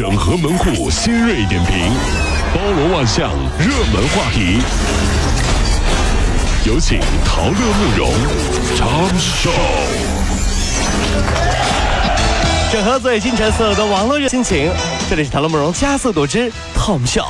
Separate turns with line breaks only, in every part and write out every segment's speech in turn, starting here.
整合门户新锐点评，包罗万象，热门话题。有请陶乐慕容长寿。
整合最新陈所有的网络热心情，这里是陶乐慕容加速度之 Tom 秀。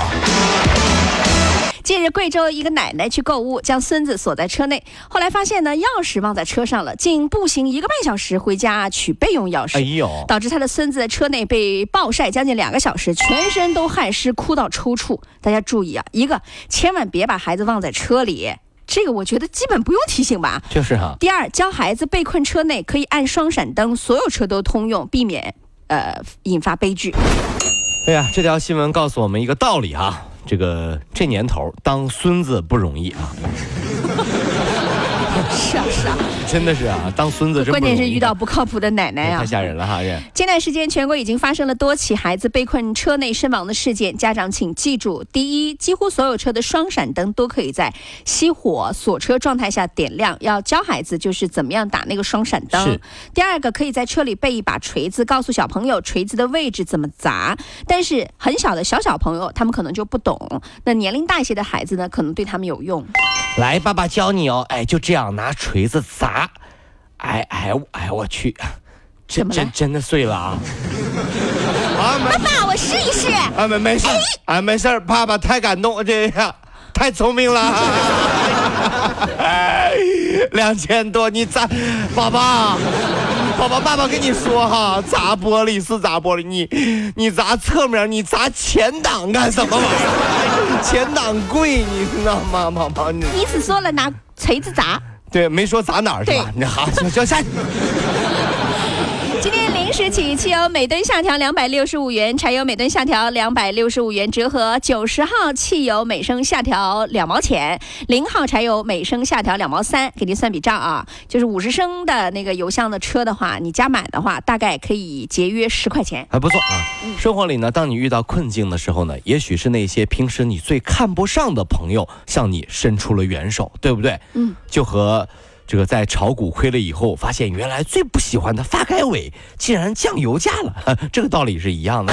近日，贵州一个奶奶去购物，将孙子锁在车内，后来发现呢，钥匙忘在车上了，竟步行一个半小时回家取备用钥匙，
哎呦，
导致他的孙子在车内被暴晒将近两个小时，全身都汗湿，哭到抽搐。大家注意啊，一个千万别把孩子忘在车里，这个我觉得基本不用提醒吧。
就是哈、
第二，教孩子被困车内可以按双闪灯，所有车都通用，避免呃引发悲剧。
哎呀，这条新闻告诉我们一个道理啊，这个这年头当孙子不容易啊，
是啊是啊，
真的是啊，当孙子
关键是遇到不靠谱的奶奶啊
太。吓人了哈，这
前段时间，全国已经发生了多起孩子被困车内身亡的事件。家长请记住：第一，几乎所有车的双闪灯都可以在熄火锁车状态下点亮，要教孩子就是怎么样打那个双闪灯。第二个，可以在车里备一把锤子，告诉小朋友锤子的位置怎么砸。但是很小的小小朋友，他们可能就不懂。那年龄大一些的孩子呢，可能对他们有用。
来，爸爸教你哦，哎，就这样拿锤子砸，哎哎哎，我去，真真真的碎了啊！啊没
爸，我试一试。
啊没没事啊没事儿，爸爸太感动，这样太聪明了。哎，两千多，你砸，宝宝，宝宝，爸爸跟你说哈，砸玻璃是砸玻璃，你你砸侧面，你砸前挡干什么玩意儿？前挡贵，你知道吗，宝宝？你
你只说了拿锤子砸。
对，没说砸哪儿是吧？你好，行行下去。
今天零时起，汽油每吨下调两百六十五元，柴油每吨下调两百六十五元，折合九十号汽油每升下调两毛钱，零号柴油每升下调两毛三。给您算笔账啊，就是五十升的那个油箱的车的话，你加满的话，大概可以节约十块钱。
还不错啊。生活里呢，当你遇到困境的时候呢，也许是那些平时你最看不上的朋友向你伸出了援手，对不对？
嗯，
就和这个在炒股亏了以后，发现原来最不喜欢的发改委竟然降油价了，这个道理是一样的。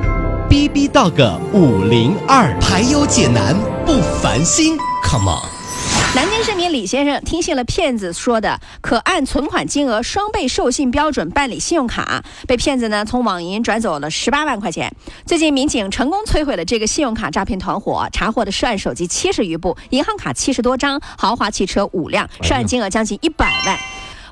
B B Dog 五零二，排忧解难不烦心，Come on。
南京市民李先生听信了骗子说的可按存款金额双倍授信标准办理信用卡，被骗子呢从网银转走了十八万块钱。最近民警成功摧毁了这个信用卡诈骗团伙，查获的涉案手机七十余部，银行卡七十多张，豪华汽车五辆，涉案金额将近一百万。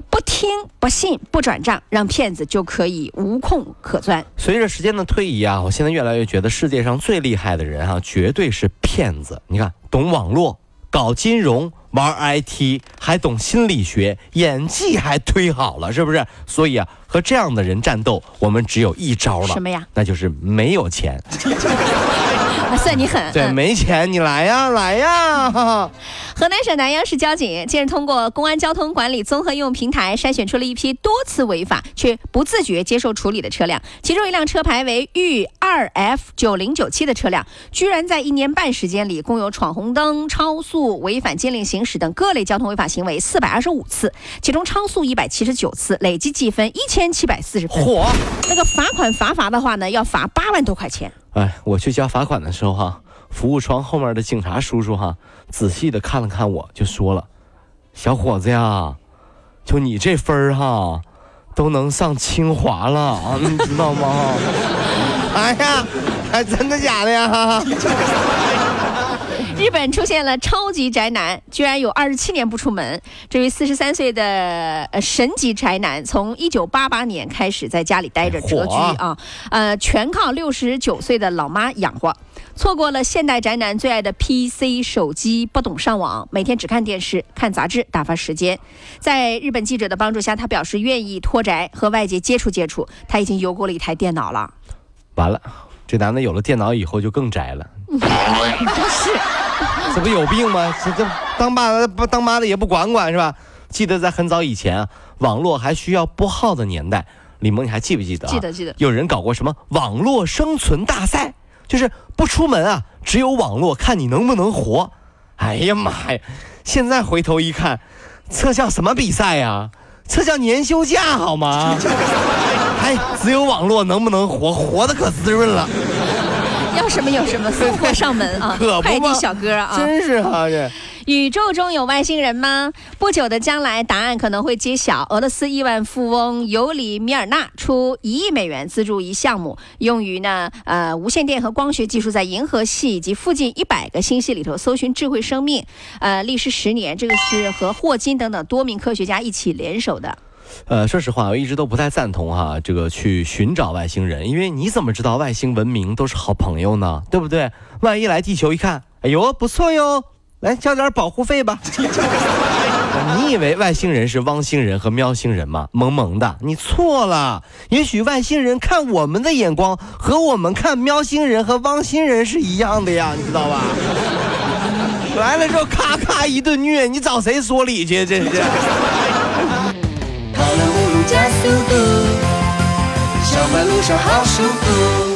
不听不信不转账，让骗子就可以无空可钻。
随着时间的推移啊，我现在越来越觉得世界上最厉害的人啊，绝对是骗子。你看，懂网络、搞金融、玩 IT，还懂心理学，演技还忒好了，是不是？所以啊，和这样的人战斗，我们只有一招了，
什么呀？
那就是没有钱。
啊，算你狠。
对，
嗯
没钱你来呀，来呀！哈哈
河南省南阳市交警近日通过公安交通管理综合应用平台筛选出了一批多次违法却不自觉接受处理的车辆，其中一辆车牌为豫二 F 九零九七的车辆，居然在一年半时间里，共有闯红灯、超速、违反禁令行驶等各类交通违法行为四百二十五次，其中超速一百七十九次，累计记分一千七百四十分。那个罚款罚罚的话呢，要罚八万多块钱。
哎，我去交罚款的时候哈，服务窗后面的警察叔叔哈，仔细的看了看我，就说了：“小伙子呀，就你这分儿哈，都能上清华了啊，你知道吗？” 哎呀，哎真的假的呀？
日本出现了超级宅男，居然有二十七年不出门。这位四十三岁的呃神级宅男，从一九八八年开始在家里待着蛰居啊，呃，全靠六十九岁的老妈养活。错过了现代宅男最爱的 PC 手机，不懂上网，每天只看电视、看杂志打发时间。在日本记者的帮助下，他表示愿意脱宅和外界接触接触。他已经邮过了一台电脑了。
完了，这男的有了电脑以后就更宅了。
是，
这不有病吗？这这当爸的不当妈的也不管管是吧？记得在很早以前啊，网络还需要拨号的年代，李萌你还记不记得、啊？
记得记得
有人搞过什么网络生存大赛，就是不出门啊，只有网络看你能不能活。哎呀妈呀！现在回头一看，这叫什么比赛呀、这叫年休假好吗？哎，只有网络能不能活，活的可滋润了。
要什么有什么，送货上门啊
可！不
快递
嘛
小哥啊！
真是哈、这。
宇宙中有外星人吗？不久的将来，答案可能会揭晓。俄罗斯亿万富翁尤里米尔纳出一亿美元资助一项目，用于呢呃无线电和光学技术在银河系以及附近一百个星系里头搜寻智慧生命。呃，历时十年，这个是和霍金等等多名科学家一起联手的。
呃，说实话，我一直都不太赞同哈，这个去寻找外星人，因为你怎么知道外星文明都是好朋友呢？对不对？万一来地球一看，哎呦，不错哟，来交点保护费吧。你以为外星人是汪星人和喵星人吗？萌萌的，你错了。也许外星人看我们的眼光和我们看喵星人和汪星人是一样的呀，你知道吧？来了之后咔咔一顿虐，你找谁说理去？这是。
跑了五路加速度，上班路上好舒服。